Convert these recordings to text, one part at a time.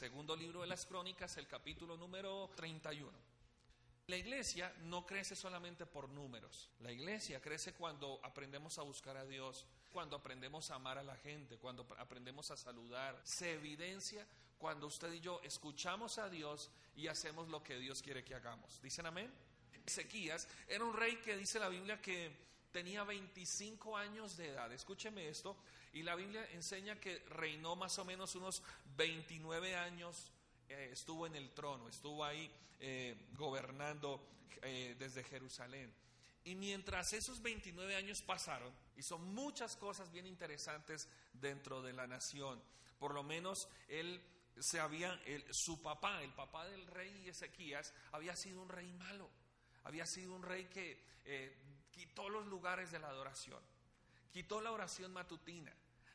segundo libro de las Crónicas, el capítulo número 31. La iglesia no crece solamente por números. La iglesia crece cuando aprendemos a buscar a Dios, cuando aprendemos a amar a la gente, cuando aprendemos a saludar. Se evidencia cuando usted y yo escuchamos a Dios y hacemos lo que Dios quiere que hagamos. ¿Dicen amén? Ezequías era un rey que dice la Biblia que tenía 25 años de edad. Escúcheme esto. Y la Biblia enseña que reinó más o menos unos 29 años. Eh, estuvo en el trono, estuvo ahí eh, gobernando eh, desde Jerusalén. Y mientras esos 29 años pasaron, hizo muchas cosas bien interesantes dentro de la nación. Por lo menos él se había, su papá, el papá del rey Ezequías, había sido un rey malo. Había sido un rey que quitó los lugares de la adoración, quitó la oración matutina,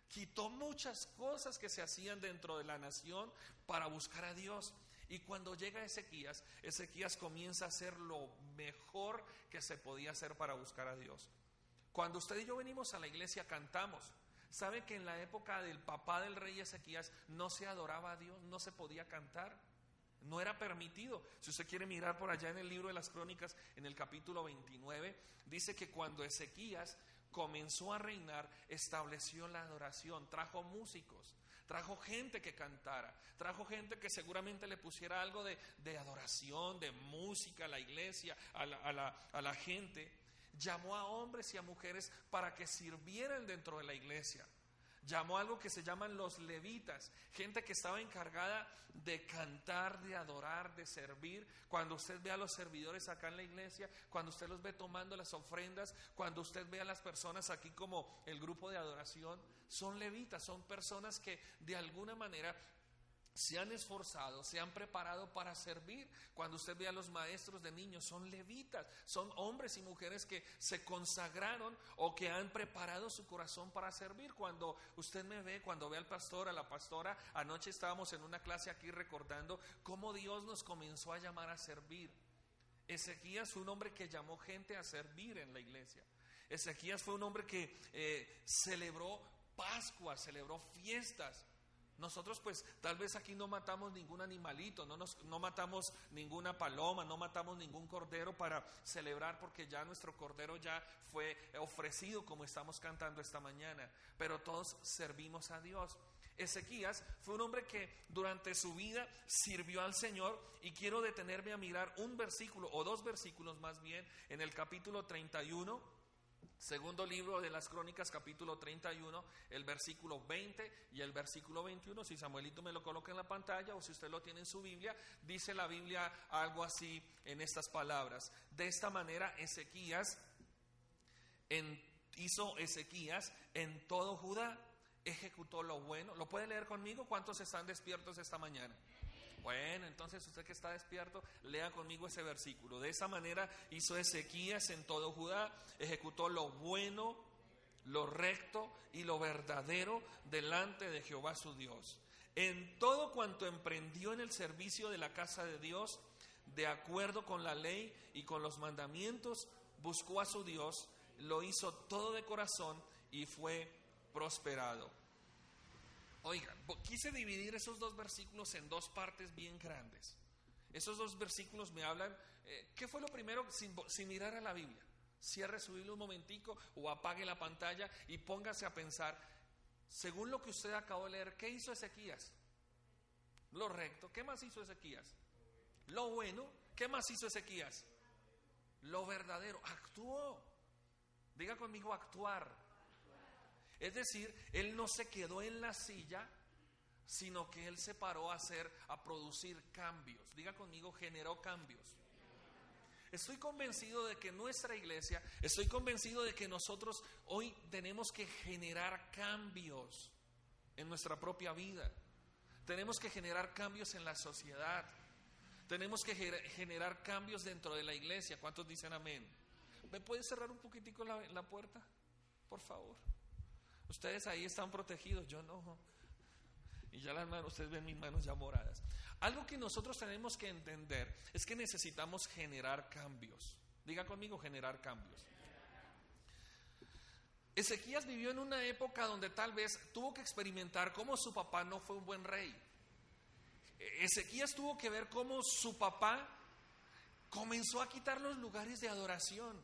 quitó muchas cosas que se hacían dentro de la nación para buscar a Dios. Y cuando llega Ezequías, Ezequías comienza a hacer lo mejor que se podía hacer para buscar a Dios. Cuando usted y yo venimos a la iglesia cantamos. ¿Sabe que en la época del papá del rey Ezequías no se adoraba a Dios, no se podía cantar? No era permitido. Si usted quiere mirar por allá en el libro de las crónicas, en el capítulo 29, dice que cuando Ezequías comenzó a reinar, estableció la adoración, trajo músicos, trajo gente que cantara, trajo gente que seguramente le pusiera algo de, adoración, de música a la iglesia, a la, a la gente. Llamó a hombres y a mujeres para que sirvieran dentro de la iglesia llamó algo que se llaman los levitas, gente que estaba encargada de cantar, de adorar, de servir. Cuando usted ve a los servidores acá en la iglesia, cuando usted los ve tomando las ofrendas, cuando usted ve a las personas aquí como el grupo de adoración, son levitas, son personas que de alguna manera se han esforzado, se han preparado para servir. Cuando usted ve a los maestros de niños, son levitas, son hombres y mujeres que se consagraron o que han preparado su corazón para servir. Cuando usted me ve, cuando ve al pastor, a la pastora, anoche estábamos en una clase aquí recordando cómo Dios nos comenzó a llamar a servir. Ezequías fue un hombre que llamó gente a servir en la iglesia. Ezequías fue un hombre que eh, celebró Pascua, celebró fiestas. Nosotros pues tal vez aquí no matamos ningún animalito, no, nos, no matamos ninguna paloma, no matamos ningún cordero para celebrar porque ya nuestro cordero ya fue ofrecido como estamos cantando esta mañana, pero todos servimos a Dios. Ezequías fue un hombre que durante su vida sirvió al Señor y quiero detenerme a mirar un versículo o dos versículos más bien en el capítulo 31 Segundo libro de las Crónicas, capítulo 31, el versículo 20 y el versículo 21. Si Samuelito me lo coloca en la pantalla o si usted lo tiene en su Biblia, dice la Biblia algo así en estas palabras. De esta manera, Ezequías hizo Ezequías en todo Judá, ejecutó lo bueno. ¿Lo puede leer conmigo? ¿Cuántos están despiertos esta mañana? Bueno, entonces usted que está despierto, lea conmigo ese versículo. De esa manera hizo Ezequías en todo Judá, ejecutó lo bueno, lo recto y lo verdadero delante de Jehová su Dios. En todo cuanto emprendió en el servicio de la casa de Dios, de acuerdo con la ley y con los mandamientos, buscó a su Dios, lo hizo todo de corazón y fue prosperado. Oigan, quise dividir esos dos versículos en dos partes bien grandes. Esos dos versículos me hablan, eh, ¿qué fue lo primero sin, mirar a la Biblia? Cierre su Biblia un momentico o apague la pantalla y póngase a pensar, según lo que usted acabó de leer, ¿qué hizo Ezequías? Lo recto, ¿qué más hizo Ezequías? Lo bueno, ¿qué más hizo Ezequías? Lo verdadero, actuó. Diga conmigo actuar. Es decir, él no se quedó en la silla, sino que él se paró a hacer, a producir cambios. Diga conmigo, generó cambios. Estoy convencido de que nuestra iglesia, estoy convencido de que nosotros hoy tenemos que generar cambios en nuestra propia vida. Tenemos que generar cambios en la sociedad. Tenemos que generar cambios dentro de la iglesia. ¿Cuántos dicen amén? ¿Me puede cerrar un poquitico la, la puerta? Por favor. Ustedes ahí están protegidos, yo no. Y ya las manos, ustedes ven mis manos ya moradas. Algo que nosotros tenemos que entender es que necesitamos generar cambios. Diga conmigo, generar cambios. Ezequías vivió en una época donde tal vez tuvo que experimentar cómo su papá no fue un buen rey. Ezequías tuvo que ver cómo su papá comenzó a quitar los lugares de adoración.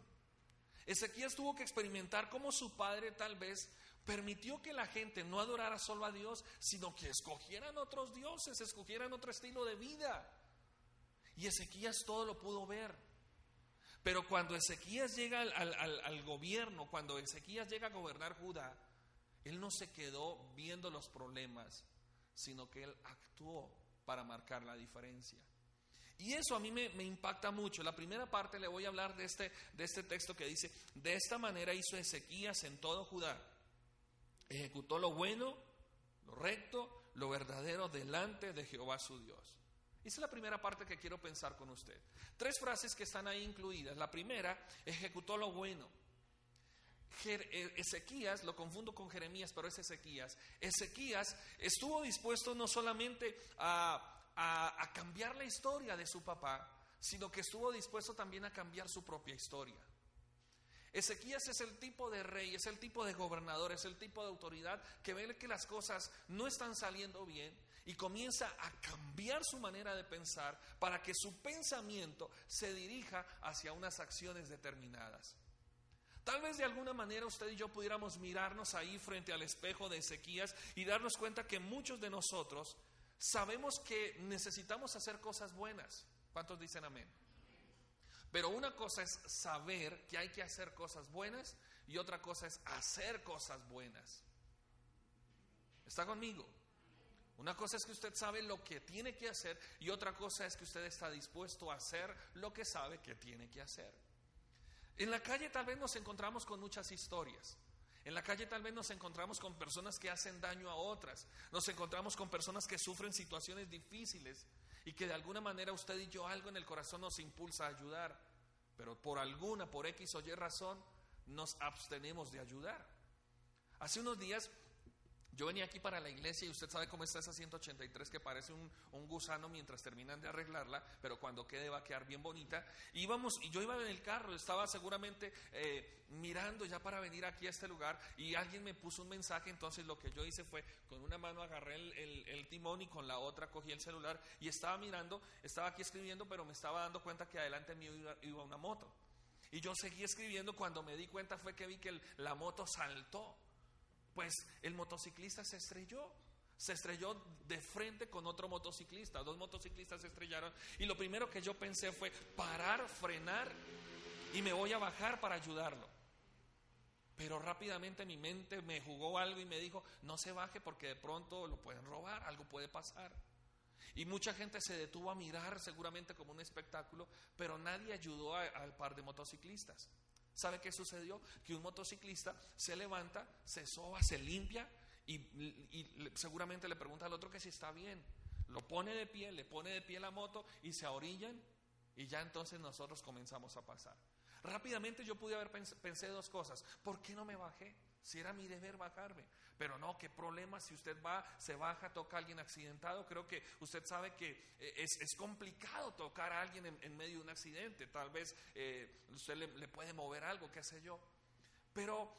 Ezequías tuvo que experimentar cómo su padre tal vez permitió que la gente no adorara solo a Dios, sino que escogieran otros dioses, escogieran otro estilo de vida. Y Ezequías todo lo pudo ver. Pero cuando Ezequías llega al, gobierno, cuando Ezequías llega a gobernar Judá, él no se quedó viendo los problemas, sino que él actuó para marcar la diferencia. Y eso a mí me, impacta mucho. La primera parte le voy a hablar de este, de este texto que dice, de esta manera hizo Ezequías en todo Judá. Ejecutó lo bueno, lo recto, lo verdadero delante de Jehová su Dios. Esa es la primera parte que quiero pensar con usted. Tres frases que están ahí incluidas. La primera, ejecutó lo bueno. Eh, Ezequías, lo confundo con Jeremías, pero es Ezequías. Ezequías estuvo dispuesto no solamente a a, cambiar la historia de su papá, sino que estuvo dispuesto también a cambiar su propia historia. Ezequías es el tipo de rey, es el tipo de gobernador, es el tipo de autoridad que ve que las cosas no están saliendo bien y comienza a cambiar su manera de pensar para que su pensamiento se dirija hacia unas acciones determinadas. Tal vez de alguna manera usted y yo pudiéramos mirarnos ahí frente al espejo de Ezequías y darnos cuenta que muchos de nosotros Sabemos que necesitamos hacer cosas buenas. ¿Cuántos dicen amén? Pero una cosa es saber que hay que hacer cosas buenas y otra cosa es hacer cosas buenas. ¿Está conmigo? Una cosa es que usted sabe lo que tiene que hacer y otra cosa es que usted está dispuesto a hacer lo que sabe que tiene que hacer. En la calle tal vez nos encontramos con muchas historias. En la calle tal vez nos encontramos con personas que hacen daño a otras, nos encontramos con personas que sufren situaciones difíciles y que de alguna manera usted y yo algo en el corazón nos impulsa a ayudar, pero por alguna, por X o Y razón, nos abstenemos de ayudar. Hace unos días yo venía aquí para la iglesia y usted sabe cómo está esa 183 que parece un, gusano mientras terminan de arreglarla, pero cuando quede va a quedar bien bonita. Íbamos, y yo iba en el carro, estaba seguramente eh, mirando ya para venir aquí a este lugar y alguien me puso un mensaje, entonces lo que yo hice fue con una mano agarré el, timón y con la otra cogí el celular y estaba mirando, estaba aquí escribiendo, pero me estaba dando cuenta que adelante mío iba, una moto. Y yo seguí escribiendo, cuando me di cuenta fue que vi que la moto saltó. Pues el motociclista se estrelló. Se estrelló de frente con otro motociclista. Dos motociclistas se estrellaron. Y lo primero que yo pensé fue parar, frenar y me voy a bajar para ayudarlo. Pero rápidamente mi mente me jugó algo y me dijo, no se baje porque de pronto lo pueden robar, algo puede pasar. Y mucha gente se detuvo a mirar seguramente como un espectáculo, pero nadie ayudó al par de motociclistas. ¿Sabe qué sucedió? Que un motociclista se levanta, se soba, se limpia y, seguramente le pregunta al otro que si está bien. Lo pone de pie, le pone de pie la moto y se orillan y ya entonces nosotros comenzamos a pasar. Rápidamente yo pude haber pensé dos cosas. ¿Por qué no me bajé? Si era mi deber bajarme. Pero no, qué problema si usted va, se baja, toca a alguien accidentado. Creo que usted sabe que eh, es, complicado tocar a alguien en, medio de un accidente. Tal vez eh, usted le, puede mover algo, qué sé yo. Pero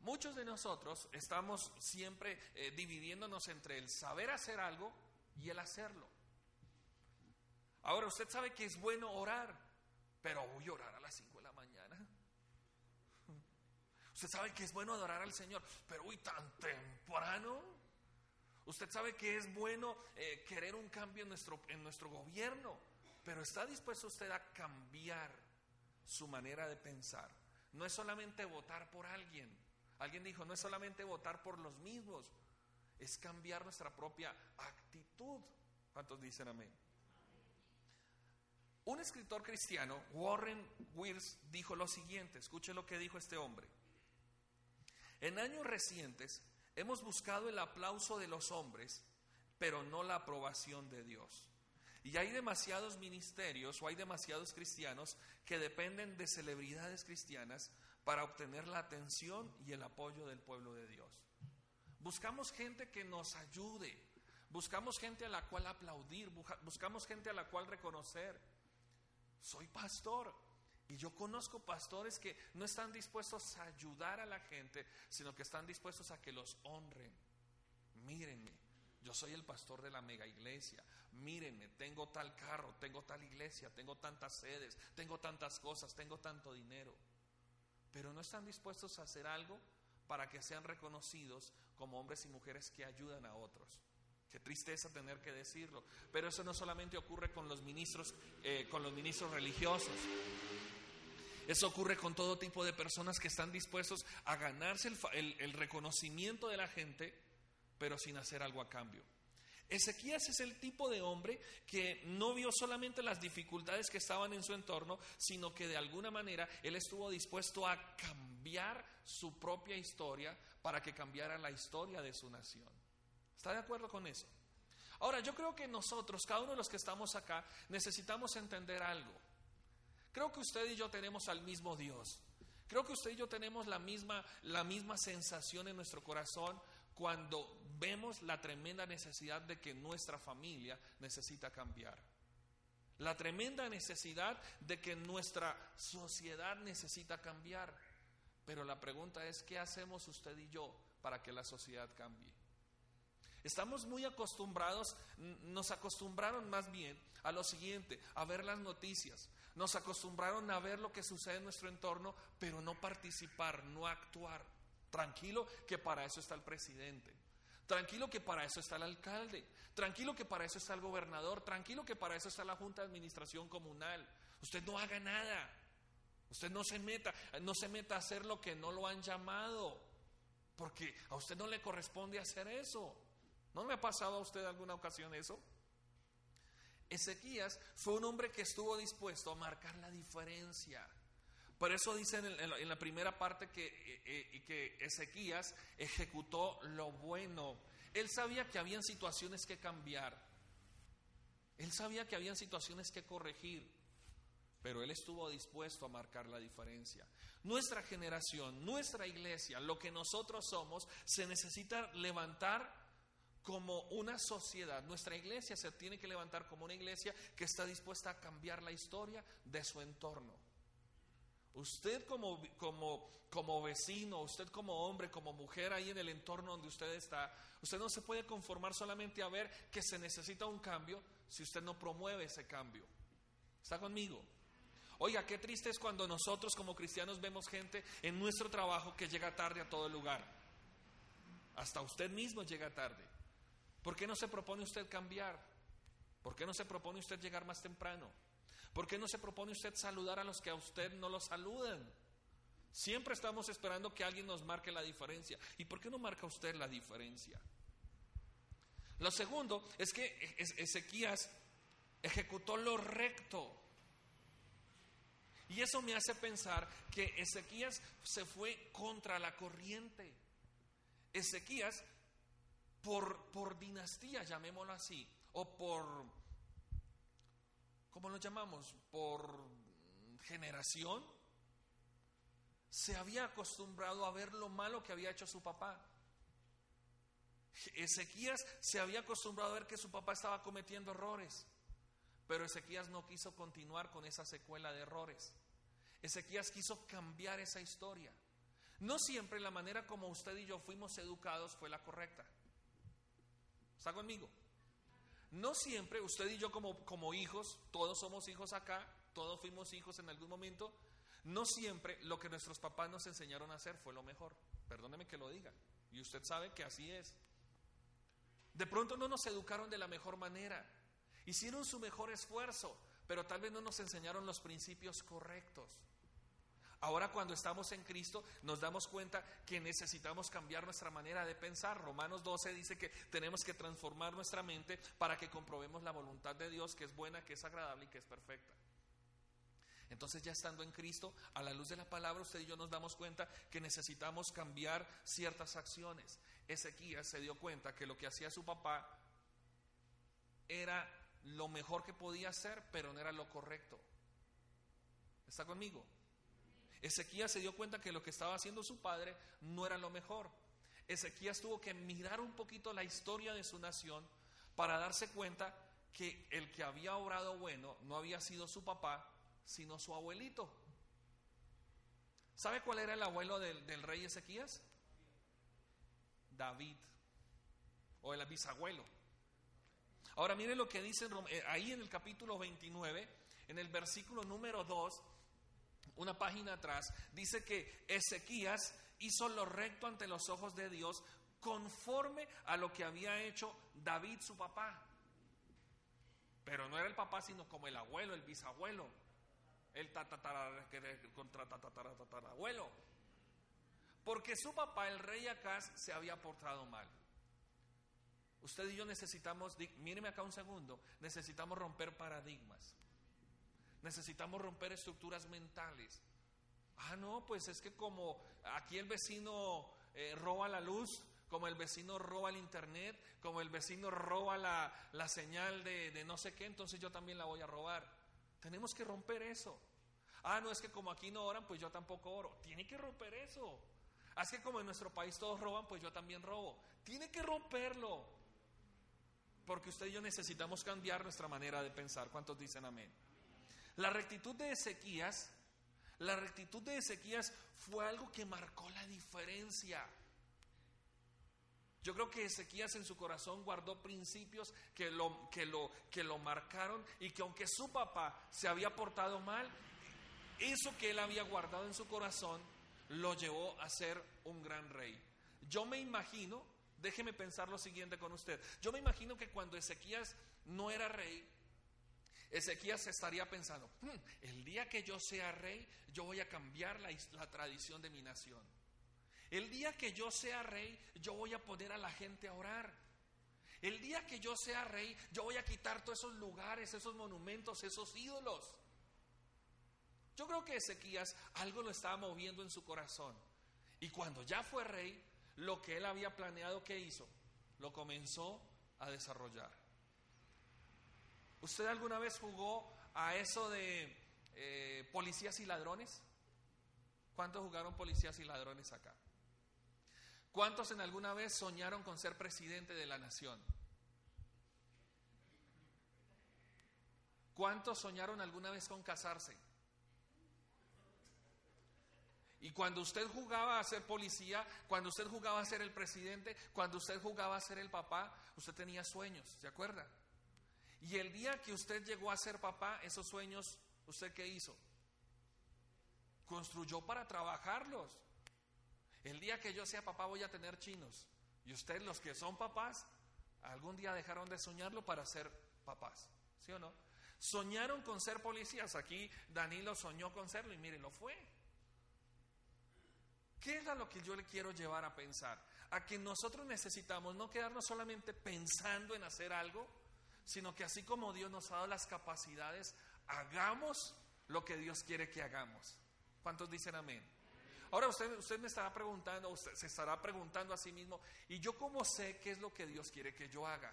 muchos de nosotros estamos siempre eh, dividiéndonos entre el saber hacer algo y el hacerlo. Ahora, usted sabe que es bueno orar, pero voy a orar a las 5 Usted sabe que es bueno adorar al Señor, pero uy, tan temprano. Usted sabe que es bueno eh, querer un cambio en nuestro, en nuestro gobierno, pero ¿está dispuesto usted a cambiar su manera de pensar? No es solamente votar por alguien. Alguien dijo, no es solamente votar por los mismos, es cambiar nuestra propia actitud. ¿Cuántos dicen amén? Un escritor cristiano, Warren Wills, dijo lo siguiente, escuche lo que dijo este hombre. En años recientes hemos buscado el aplauso de los hombres, pero no la aprobación de Dios. Y hay demasiados ministerios o hay demasiados cristianos que dependen de celebridades cristianas para obtener la atención y el apoyo del pueblo de Dios. Buscamos gente que nos ayude, buscamos gente a la cual aplaudir, buscamos gente a la cual reconocer. Soy pastor, y yo conozco pastores que no están dispuestos a ayudar a la gente, sino que están dispuestos a que los honren. Mírenme, Yo soy el pastor de la mega iglesia. Mírenme, tengo tal carro, tengo tal iglesia, tengo tantas sedes, tengo tantas cosas, tengo tanto dinero. Pero no están dispuestos a hacer algo para que sean reconocidos como hombres y mujeres que ayudan a otros. Qué tristeza tener que decirlo. Pero eso no solamente ocurre con los ministros, eh, con los ministros religiosos. Eso ocurre con todo tipo de personas que están dispuestos a ganarse el reconocimiento de la gente, pero sin hacer algo a cambio. Ezequías es el tipo de hombre que no vio solamente las dificultades que estaban en su entorno, sino que de alguna manera él estuvo dispuesto a cambiar su propia historia para que cambiara la historia de su nación. ¿Está de acuerdo con eso? Ahora, yo creo que nosotros, cada uno de los que estamos acá, necesitamos entender algo. Creo que usted y yo tenemos al mismo Dios. Creo que usted y yo tenemos la misma, la misma sensación en nuestro corazón cuando vemos la tremenda necesidad de que nuestra familia necesita cambiar. La tremenda necesidad de que nuestra sociedad necesita cambiar. Pero la pregunta es, ¿qué hacemos usted y yo para que la sociedad cambie? Estamos muy acostumbrados, nos acostumbraron más bien a lo siguiente, a ver las noticias, nos acostumbraron a ver lo que sucede en nuestro entorno, pero no participar, no actuar. Tranquilo que para eso está el presidente. Tranquilo que para eso está el alcalde. Tranquilo que para eso está el gobernador. Tranquilo que para eso está la Junta de Administración Comunal. Usted no haga nada. Usted no se meta, no se meta a hacer lo que no lo han llamado. Porque a usted no le corresponde hacer eso. ¿No me ha pasado a usted alguna ocasión eso? Ezequías fue un hombre que estuvo dispuesto a marcar la diferencia. Por eso dice en, la primera parte que, eh, eh, que Ezequías ejecutó lo bueno. Él sabía que habían situaciones que cambiar. Él sabía que habían situaciones que corregir. Pero él estuvo dispuesto a marcar la diferencia. Nuestra generación, nuestra iglesia, lo que nosotros somos, se necesita levantar como una sociedad. Nuestra iglesia se tiene que levantar como una iglesia que está dispuesta a cambiar la historia de su entorno. Usted como, como, como vecino, usted como hombre, como mujer ahí en el entorno donde usted está, usted no se puede conformar solamente a ver que se necesita un cambio si usted no promueve ese cambio. ¿Está conmigo? Oiga, qué triste es cuando nosotros como cristianos vemos gente en nuestro trabajo que llega tarde a todo lugar. Hasta usted mismo llega tarde. ¿Por qué no se propone usted cambiar? ¿Por qué no se propone usted llegar más temprano? ¿Por qué no se propone usted saludar a los que a usted no lo saludan? Siempre estamos esperando que alguien nos marque la diferencia. ¿Y por qué no marca usted la diferencia? Lo segundo es que Ezequías ejecutó lo recto. Y eso me hace pensar que Ezequías se fue contra la corriente. Ezequías, por, por dinastía, llamémoslo así, o por ¿cómo lo llamamos? Por generación, se había acostumbrado a ver lo malo que había hecho su papá. Ezequías se había acostumbrado a ver que su papá estaba cometiendo errores, pero Ezequías no quiso continuar con esa secuela de errores. Ezequías quiso cambiar esa historia. No siempre la manera como usted y yo fuimos educados fue la correcta. ¿Está conmigo? No siempre, usted y yo como, como hijos, todos somos hijos acá, todos fuimos hijos en algún momento, no siempre lo que nuestros papás nos enseñaron a hacer fue lo mejor. Perdóneme que lo diga. Y usted sabe que así es. De pronto no nos educaron de la mejor manera. Hicieron su mejor esfuerzo, pero tal vez no nos enseñaron los principios correctos. Ahora cuando estamos en Cristo nos damos cuenta que necesitamos cambiar nuestra manera de pensar. Romanos 12 dice que tenemos que transformar nuestra mente para que comprobemos la voluntad de Dios que es buena, que es agradable y que es perfecta. Entonces ya estando en Cristo, a la luz de la palabra, usted y yo nos damos cuenta que necesitamos cambiar ciertas acciones. Ezequías se dio cuenta que lo que hacía su papá era lo mejor que podía hacer, pero no era lo correcto. ¿Está conmigo? Ezequías se dio cuenta que lo que estaba haciendo su padre no era lo mejor. Ezequías tuvo que mirar un poquito la historia de su nación para darse cuenta que el que había obrado bueno no había sido su papá, sino su abuelito. ¿Sabe cuál era el abuelo del, rey Ezequías? David, o el bisabuelo. Ahora miren lo que dice eh, ahí en el capítulo 29, en el versículo número 2, una página atrás, dice que Ezequías hizo lo recto ante los ojos de Dios conforme a lo que había hecho David su papá. Pero no era el papá, sino como el abuelo, el bisabuelo, el abuelo. Porque su papá, el rey Acaz, se había portado mal. Usted y yo necesitamos, míreme acá un segundo, necesitamos romper paradigmas. Necesitamos romper estructuras mentales. Ah, no, pues es que como aquí el vecino eh, roba la luz, como el vecino roba el internet, como el vecino roba la, señal de, de no sé qué, entonces yo también la voy a robar. Tenemos que romper eso. Ah, no es que como aquí no oran, pues yo tampoco oro. Tiene que romper eso. Así que como en nuestro país todos roban, pues yo también robo. Tiene que romperlo. Porque usted y yo necesitamos cambiar nuestra manera de pensar. ¿Cuántos dicen amén? La rectitud de Ezequías, la rectitud de Ezequías fue algo que marcó la diferencia. Yo creo que Ezequías en su corazón guardó principios que lo, que, lo, que lo marcaron y que aunque su papá se había portado mal, eso que él había guardado en su corazón lo llevó a ser un gran rey. Yo me imagino Déjeme pensar lo siguiente con usted. Yo me imagino que cuando Ezequías no era rey, Ezequías estaría pensando, hmm, el día que yo sea rey, yo voy a cambiar la, la, tradición de mi nación. El día que yo sea rey, yo voy a poner a la gente a orar. El día que yo sea rey, yo voy a quitar todos esos lugares, esos monumentos, esos ídolos. Yo creo que Ezequías algo lo estaba moviendo en su corazón. Y cuando ya fue rey, lo que él había planeado que hizo, lo comenzó a desarrollar. ¿Usted alguna vez jugó a eso de eh, policías y ladrones? ¿Cuántos jugaron policías y ladrones acá? ¿Cuántos en alguna vez soñaron con ser presidente de la nación? ¿Cuántos soñaron alguna vez con casarse? Y cuando usted jugaba a ser policía, cuando usted jugaba a ser el presidente, cuando usted jugaba a ser el papá, usted tenía sueños, ¿se acuerda? Y el día que usted llegó a ser papá, esos sueños, ¿usted qué hizo? Construyó para trabajarlos. El día que yo sea papá voy a tener chinos. Y usted, los que son papás, algún día dejaron de soñarlo para ser papás. ¿Sí o no? Soñaron con ser policías. Aquí Danilo soñó con serlo y miren, lo fue. ¿Qué es lo que yo le quiero llevar a pensar? A que nosotros necesitamos no quedarnos solamente pensando en hacer algo, sino que así como Dios nos ha dado las capacidades, hagamos lo que Dios quiere que hagamos. ¿Cuántos dicen amén? Ahora usted, usted me estará preguntando, usted se estará preguntando a sí mismo, ¿y yo cómo sé qué es lo que Dios quiere que yo haga?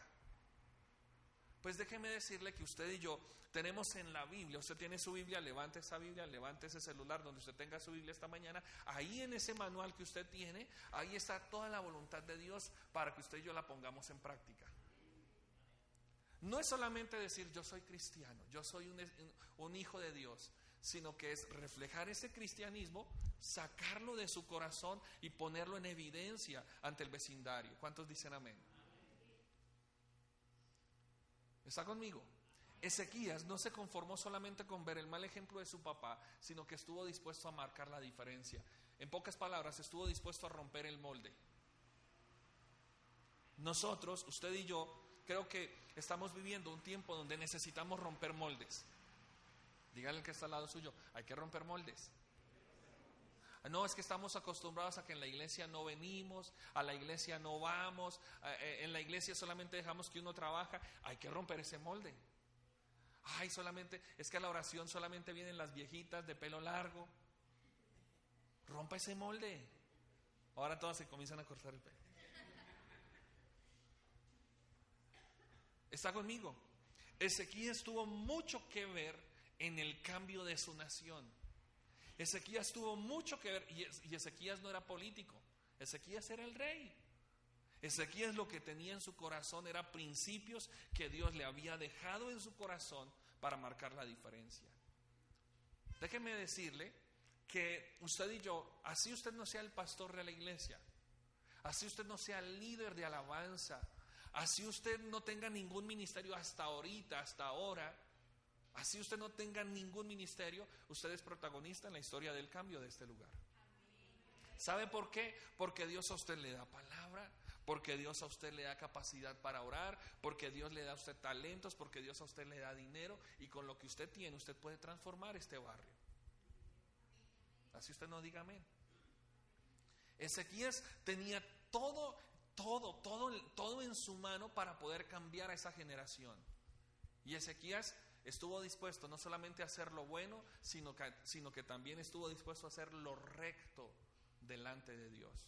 Pues déjeme decirle que usted y yo tenemos en la Biblia, usted tiene su Biblia, levante esa Biblia, levante ese celular donde usted tenga su Biblia esta mañana, ahí en ese manual que usted tiene, ahí está toda la voluntad de Dios para que usted y yo la pongamos en práctica. No es solamente decir yo soy cristiano, yo soy un, hijo de Dios, sino que es reflejar ese cristianismo, sacarlo de su corazón y ponerlo en evidencia ante el vecindario. ¿Cuántos dicen amén? ¿Está conmigo? Ezequías no se conformó solamente con ver el mal ejemplo de su papá, sino que estuvo dispuesto a marcar la diferencia. En pocas palabras, estuvo dispuesto a romper el molde. Nosotros, usted y yo, creo que estamos viviendo un tiempo donde necesitamos romper moldes. Dígale que está al lado suyo, hay que romper moldes. No, es que estamos acostumbrados a que en la iglesia no venimos, a la iglesia no vamos, eh, en la iglesia solamente dejamos que uno trabaja. Hay que romper ese molde. Ay, solamente, es que a la oración solamente vienen las viejitas de pelo largo. Rompa ese molde. Ahora todas se comienzan a cortar el pelo. ¿Está conmigo? Ezequías tuvo mucho que ver en el cambio de su nación. Ezequías tuvo mucho que ver, y Ezequías no era político, Ezequías era el rey. Ezequías lo que tenía en su corazón era principios que Dios le había dejado en su corazón para marcar la diferencia. Déjeme decirle que usted y yo, así usted no sea el pastor de la iglesia, así usted no sea el líder de alabanza, Así usted no tenga ningún ministerio hasta ahorita, hasta ahora, así usted no tenga ningún ministerio, usted es protagonista en la historia del cambio de este lugar. ¿Sabe por qué? Porque Dios a usted le da palabra, porque Dios a usted le da capacidad para orar, porque Dios le da a usted talentos, porque Dios a usted le da dinero y con lo que usted tiene usted puede transformar este barrio. Así usted no diga amén. Ezequías tenía todo, todo, todo, todo en su mano para poder cambiar a esa generación. Y Ezequías estuvo dispuesto no solamente a hacer lo bueno, sino que, sino que también estuvo dispuesto a hacer lo recto delante de Dios.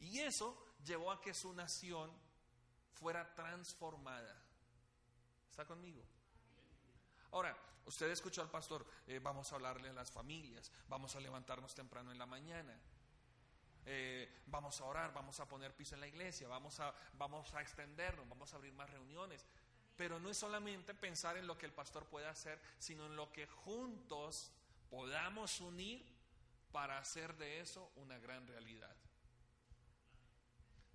Y eso llevó a que su nación fuera transformada. ¿Está conmigo? Ahora, usted escuchó al pastor, eh, vamos a hablarle a las familias, vamos a levantarnos temprano en la mañana. Eh, vamos a orar, vamos a poner piso en la iglesia, vamos a, vamos a extendernos, vamos a abrir más reuniones. Pero no es solamente pensar en lo que el pastor puede hacer, sino en lo que juntos podamos unir para hacer de eso una gran realidad.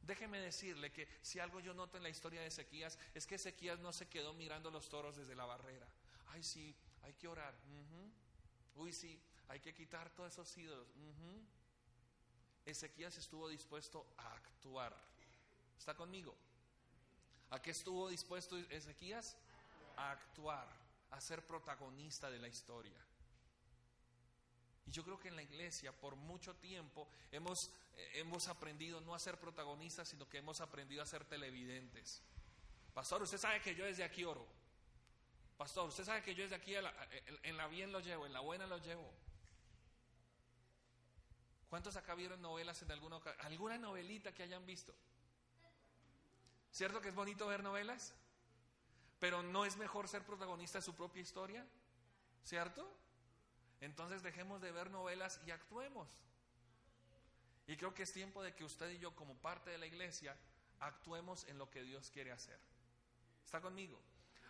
Déjeme decirle que si algo yo noto en la historia de Ezequías es que Ezequías no se quedó mirando los toros desde la barrera. Ay, sí, hay que orar. Uy, sí, hay que quitar todos esos ídolos. Ezequías estuvo dispuesto a actuar. ¿Está conmigo? ¿A qué estuvo dispuesto Ezequías? A actuar, a ser protagonista de la historia. Y yo creo que en la iglesia por mucho tiempo hemos, eh, hemos aprendido no a ser protagonistas, sino que hemos aprendido a ser televidentes. Pastor, usted sabe que yo desde aquí oro. Pastor, usted sabe que yo desde aquí en la bien lo llevo, en la buena lo llevo. ¿Cuántos acá vieron novelas en alguna ocasión? ¿Alguna novelita que hayan visto? ¿Cierto que es bonito ver novelas? Pero no es mejor ser protagonista de su propia historia, ¿cierto? Entonces dejemos de ver novelas y actuemos. Y creo que es tiempo de que usted y yo, como parte de la iglesia, actuemos en lo que Dios quiere hacer. ¿Está conmigo?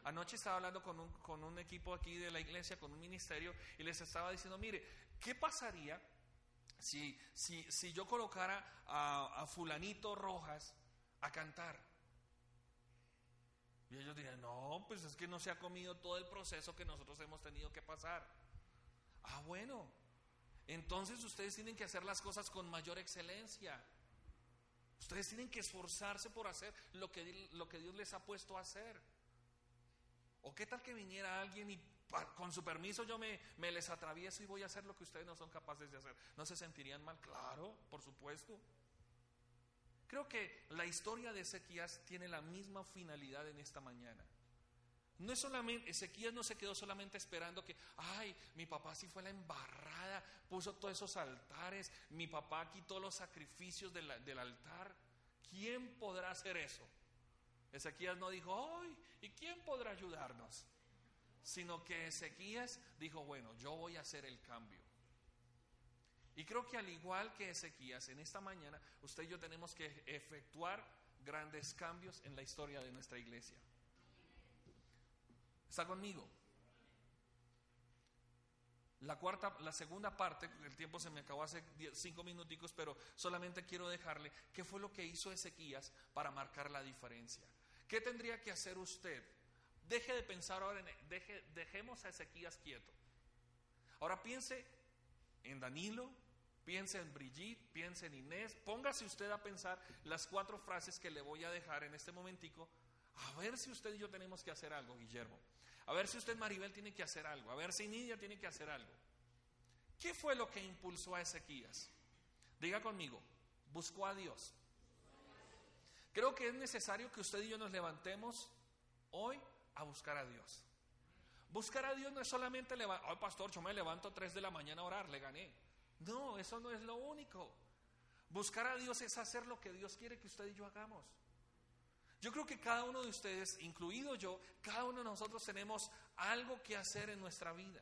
Anoche estaba hablando con un, con un equipo aquí de la iglesia, con un ministerio, y les estaba diciendo, mire, ¿qué pasaría si, si, yo colocara a, fulanito Rojas a cantar. Y ellos dirían, no, pues es que no se ha comido todo el proceso que nosotros hemos tenido que pasar. Ah, bueno. Entonces ustedes tienen que hacer las cosas con mayor excelencia. Ustedes tienen que esforzarse por hacer lo que, lo que Dios les ha puesto a hacer. ¿O qué tal que viniera alguien y con su permiso yo me, les atravieso y voy a hacer lo que ustedes no son capaces de hacer. ¿No se sentirían mal? Claro, por supuesto. Creo que la historia de Ezequías tiene la misma finalidad en esta mañana. No es solamente, Ezequías no se quedó solamente esperando que, ay, mi papá sí fue la embarrada, puso todos esos altares, mi papá quitó los sacrificios del altar. ¿Quién podrá hacer eso? Ezequías no dijo, ay, ¿y quién podrá ayudarnos? Sino que Ezequías dijo, bueno, yo voy a hacer el cambio. Y creo que al igual que Ezequías, en esta mañana usted y yo tenemos que efectuar grandes cambios en la historia de nuestra iglesia. ¿Está conmigo? La cuarta, la segunda parte, el tiempo se me acabó hace cinco minuticos, pero solamente quiero dejarle qué fue lo que hizo Ezequías para marcar la diferencia. ¿Qué tendría que hacer usted Deje de pensar ahora en, deje, dejemos a Ezequías quieto. Ahora piense en Danilo, piense en Brigitte, piense en Inés, póngase usted a pensar las cuatro frases que le voy a dejar en este momentico, a ver si usted y yo tenemos que hacer algo, Guillermo. A ver si usted, Maribel, tiene que hacer algo. A ver si Nidia tiene que hacer algo. ¿Qué fue lo que impulsó a Ezequías? Diga conmigo, buscó a Dios. Creo que es necesario que usted y yo nos levantemos hoy a buscar a Dios. Buscar a Dios no es solamente levantar, oh, pastor, yo me levanto a 3 de la mañana a orar, le gané. No, eso no es lo único. Buscar a Dios es hacer lo que Dios quiere que usted y yo hagamos. Yo creo que cada uno de ustedes, incluido yo, cada uno de nosotros tenemos algo que hacer en nuestra vida.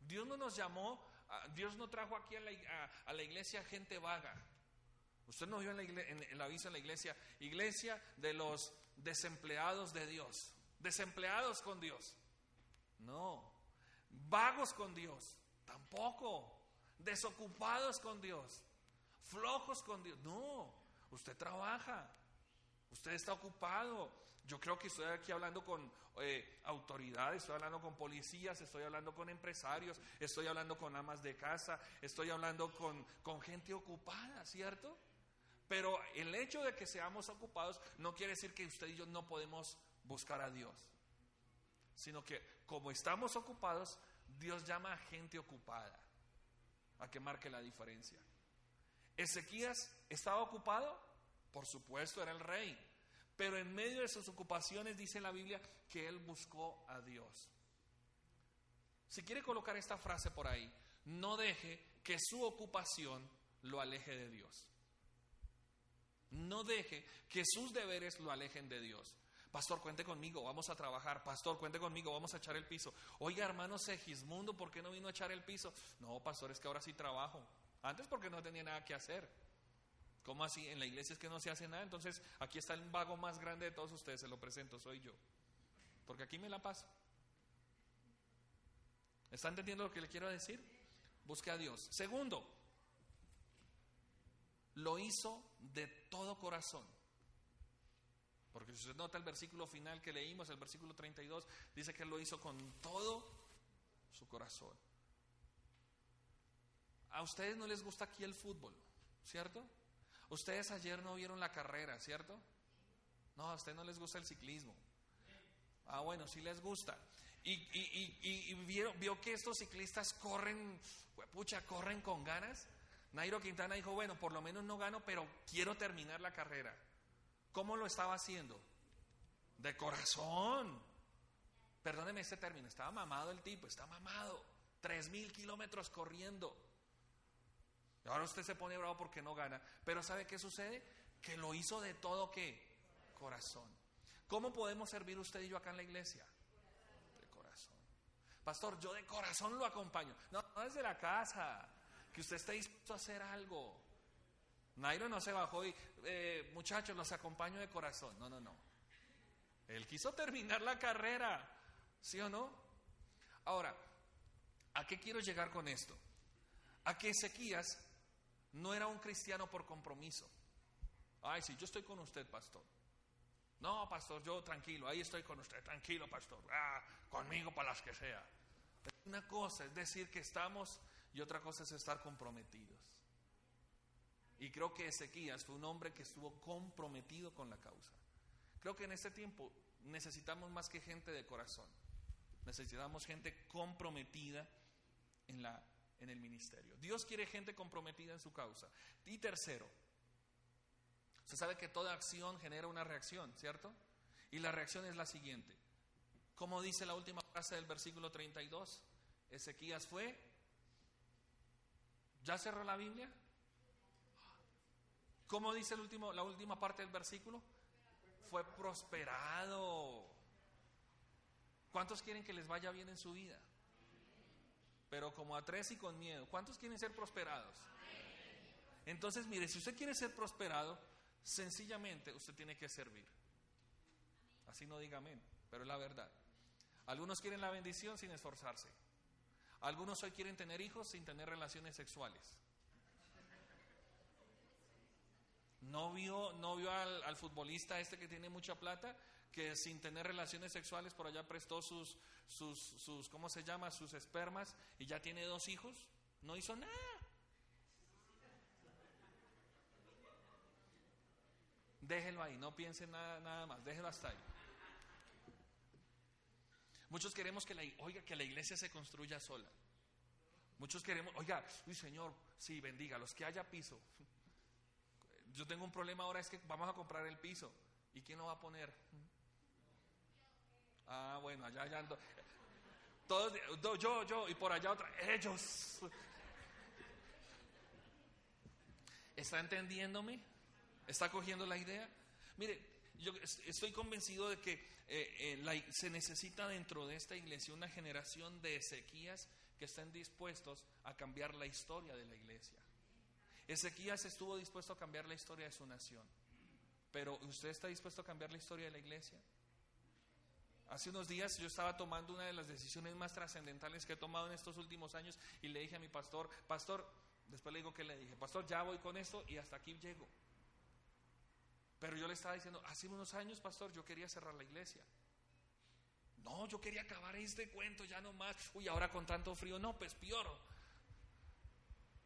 Dios no nos llamó, Dios no trajo aquí a la, iglesia gente vaga. Usted no vio en, la aviso en la iglesia, iglesia de los desempleados de Dios desempleados con Dios. No. Vagos con Dios. Tampoco. Desocupados con Dios. Flojos con Dios. No. Usted trabaja. Usted está ocupado. Yo creo que estoy aquí hablando con eh, autoridades, estoy hablando con policías, estoy hablando con empresarios, estoy hablando con amas de casa, estoy hablando con, con gente ocupada, ¿cierto? Pero el hecho de que seamos ocupados no quiere decir que usted y yo no podemos buscar a Dios, sino que como estamos ocupados, Dios llama a gente ocupada a que marque la diferencia. Ezequías estaba ocupado, por supuesto, era el rey, pero en medio de sus ocupaciones dice la Biblia que él buscó a Dios. Si quiere colocar esta frase por ahí, no deje que su ocupación lo aleje de Dios. No deje que sus deberes lo alejen de Dios. Pastor, cuente conmigo, vamos a trabajar. Pastor, cuente conmigo, vamos a echar el piso. Oiga, hermano Segismundo, ¿por qué no vino a echar el piso? No, pastor, es que ahora sí trabajo. Antes porque no tenía nada que hacer. ¿Cómo así? En la iglesia es que no se hace nada. Entonces, aquí está el vago más grande de todos ustedes, se lo presento, soy yo. Porque aquí me la paso. ¿Está entendiendo lo que le quiero decir? Busque a Dios. Segundo, lo hizo de todo corazón. Porque si usted nota el versículo final que leímos, el versículo 32, dice que él lo hizo con todo su corazón. A ustedes no les gusta aquí el fútbol, ¿cierto? Ustedes ayer no vieron la carrera, ¿cierto? No, a ustedes no les gusta el ciclismo. Ah, bueno, sí les gusta. Y, y, vio, vio, que estos ciclistas corren, pucha, corren con ganas. Nairo Quintana dijo, bueno, por lo menos no gano, pero quiero terminar la carrera. ¿Cómo lo estaba haciendo? De corazón. Perdóneme este término, estaba mamado el tipo, está mamado. Tres mil kilómetros corriendo. Y ahora usted se pone bravo porque no gana. Pero ¿sabe qué sucede? Que lo hizo de todo qué? Corazón. ¿Cómo podemos servir usted y yo acá en la iglesia? De corazón. Pastor, yo de corazón lo acompaño. No, no desde la casa. Que usted esté dispuesto a hacer algo. Nairo no se bajó y, eh, muchachos, los acompaño de corazón. No, no, no. Él quiso terminar la carrera, ¿sí o no? Ahora, ¿a qué quiero llegar con esto? A que Ezequías no era un cristiano por compromiso. Ay, sí, yo estoy con usted, pastor. No, pastor, yo tranquilo, ahí estoy con usted, tranquilo, pastor. Ah, conmigo para las que sea. Una cosa es decir que estamos y otra cosa es estar comprometidos. Y creo que Ezequías fue un hombre que estuvo comprometido con la causa. Creo que en este tiempo necesitamos más que gente de corazón. Necesitamos gente comprometida en, la, en el ministerio. Dios quiere gente comprometida en su causa. Y tercero, se sabe que toda acción genera una reacción, ¿cierto? Y la reacción es la siguiente. Como dice la última frase del versículo 32, Ezequías fue... ¿Ya cerró la Biblia? ¿Cómo dice el último, la última parte del versículo? Fue prosperado. ¿Cuántos quieren que les vaya bien en su vida? Pero como a tres y con miedo. ¿Cuántos quieren ser prosperados? Entonces, mire, si usted quiere ser prosperado, sencillamente usted tiene que servir. Así no diga amén, pero es la verdad. Algunos quieren la bendición sin esforzarse. Algunos hoy quieren tener hijos sin tener relaciones sexuales. ¿No vio, no vio al, futbolista este que tiene mucha plata? que sin tener relaciones sexuales por allá prestó sus, sus, sus, ¿cómo se llama? Sus espermas y ya tiene dos hijos. No hizo nada. Déjelo ahí, no piense nada, nada más, déjelo hasta ahí. Muchos queremos que la, oiga, que la iglesia se construya sola. Muchos queremos, oiga, uy Señor, sí, bendiga, los que haya piso. Yo tengo un problema ahora, es que vamos a comprar el piso. ¿Y quién lo va a poner? Ah, bueno, allá, allá ando. Todos, yo, yo, y por allá otra, ellos. ¿Está entendiéndome? ¿Está cogiendo la idea? Mire, yo estoy convencido de que eh, eh, se necesita dentro de esta iglesia una generación de Ezequías que estén dispuestos a cambiar la historia de la iglesia. Ezequías estuvo dispuesto a cambiar la historia de su nación. Pero ¿usted está dispuesto a cambiar la historia de la iglesia? Hace unos días yo estaba tomando una de las decisiones más trascendentales que he tomado en estos últimos años y le dije a mi pastor, pastor, después le digo que le dije, pastor, ya voy con esto y hasta aquí llego. Pero yo le estaba diciendo, hace unos años, pastor, yo quería cerrar la iglesia. No, yo quería acabar este cuento, ya no más. Uy, ahora con tanto frío, no, pues peor.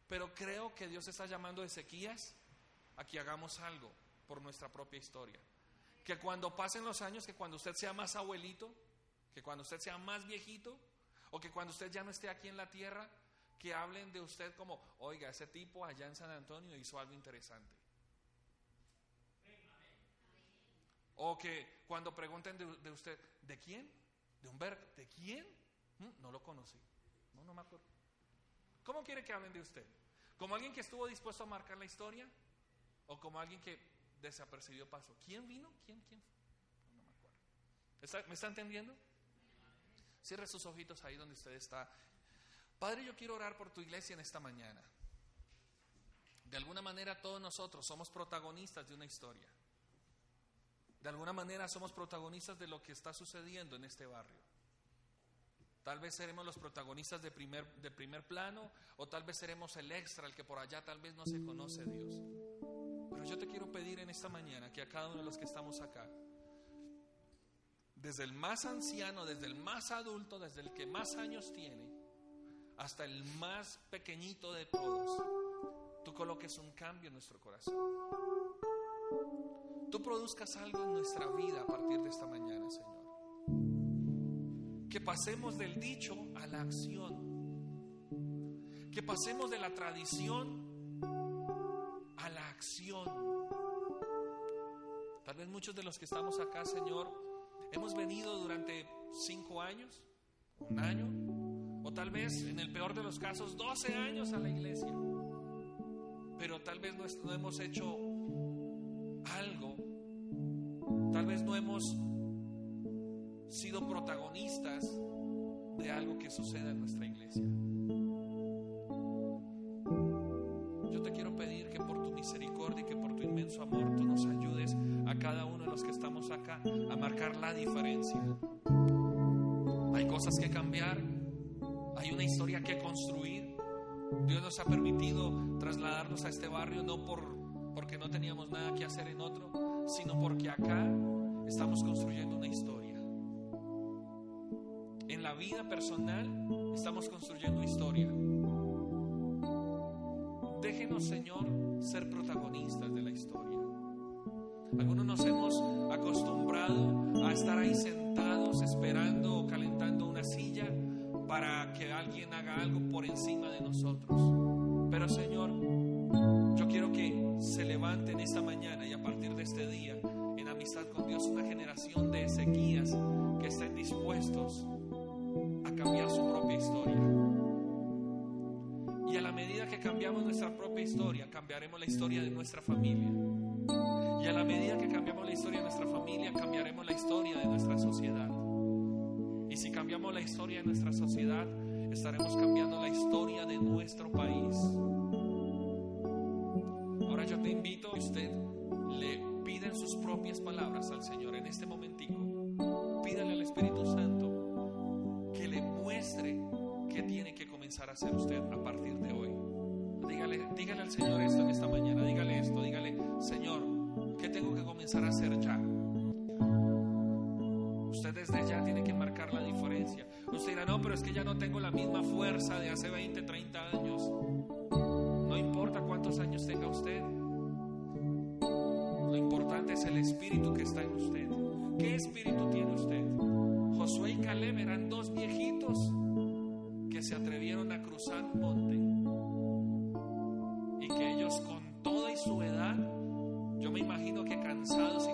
Pero creo que Dios está llamando a Ezequías a que hagamos algo por nuestra propia historia. Que cuando pasen los años, que cuando usted sea más abuelito, que cuando usted sea más viejito, o que cuando usted ya no esté aquí en la tierra, que hablen de usted como, oiga, ese tipo allá en San Antonio hizo algo interesante. O que cuando pregunten de, usted, ¿de quién? ¿De Humberto? ¿De quién? Mm, no lo conocí. No, no me acuerdo. ¿Cómo quiere que hablen de usted? ¿Como alguien que estuvo dispuesto a marcar la historia? ¿O como alguien que desapercibió paso? ¿Quién vino? ¿Quién? ¿Quién? No, me acuerdo. ¿Me está entendiendo? Cierre sus ojitos ahí donde usted está. Padre, yo quiero orar por tu iglesia en esta mañana. De alguna manera todos nosotros somos protagonistas de una historia. De alguna manera somos protagonistas de lo que está sucediendo en este barrio. Tal vez seremos los protagonistas de primer, primer plano o tal vez seremos el extra, el que por allá tal vez no se conoce Dios. Pero yo te quiero pedir en esta mañana que a cada uno de los que estamos acá, desde el más anciano, desde el más adulto, desde el que más años tiene, hasta el más pequeñito de todos, tú coloques un cambio en nuestro corazón. Tú produzcas algo en nuestra vida a partir de esta mañana, Señor. Que pasemos del dicho a la acción. Que pasemos de la tradición a la acción. Tal vez muchos de los que estamos acá, Señor, hemos venido durante cinco años, un año, o tal vez, en el peor de los casos, 12 años a la iglesia. Pero tal vez no, hemos hecho algo, tal vez no hemos sido protagonistas de algo que suceda en nuestra iglesia. Yo te quiero pedir que por tu misericordia y que por tu inmenso amor tú nos ayudes a cada uno de los que estamos acá a marcar la diferencia. Hay cosas que cambiar, hay una historia que construir. Dios nos ha permitido trasladarnos a este barrio no por, porque no teníamos nada que hacer en otro, sino porque acá estamos construyendo una historia. En vida personal estamos construyendo historia. Déjenos, Señor, ser protagonistas de la historia. Algunos nos hemos acostumbrado a estar ahí sentados esperando o calentando una silla para que alguien haga algo por encima de nosotros. Pero Señor, yo quiero que se levanten esta mañana y a partir de este día, en amistad con Dios, una generación de Ezequías que estén dispuestos cambiar su propia historia. Y a la medida que cambiamos nuestra propia historia, cambiaremos la historia de nuestra familia. Y a la medida que cambiamos la historia de nuestra familia, cambiaremos la historia de nuestra sociedad. Y si cambiamos la historia de nuestra sociedad, estaremos cambiando la historia de nuestro país. Ahora yo te invito a usted le piden sus propias palabras al Señor en este momentico. Pídale al Espíritu comenzar a hacer usted a partir de hoy. Dígale, dígale al Señor esto en esta mañana. Dígale esto. Dígale, Señor, ¿qué tengo que comenzar a hacer ya? Usted desde ya tiene que marcar la diferencia. Usted dirá, no, pero es que ya no tengo la misma fuerza de hace 20, 30 años. No importa cuántos años tenga usted. Lo importante es el espíritu que está en usted. ¿Qué espíritu tiene usted? Josué y Caleb eran dos viejitos que se atrevieron a cruzar un monte y que ellos con toda y su edad, yo me imagino que cansados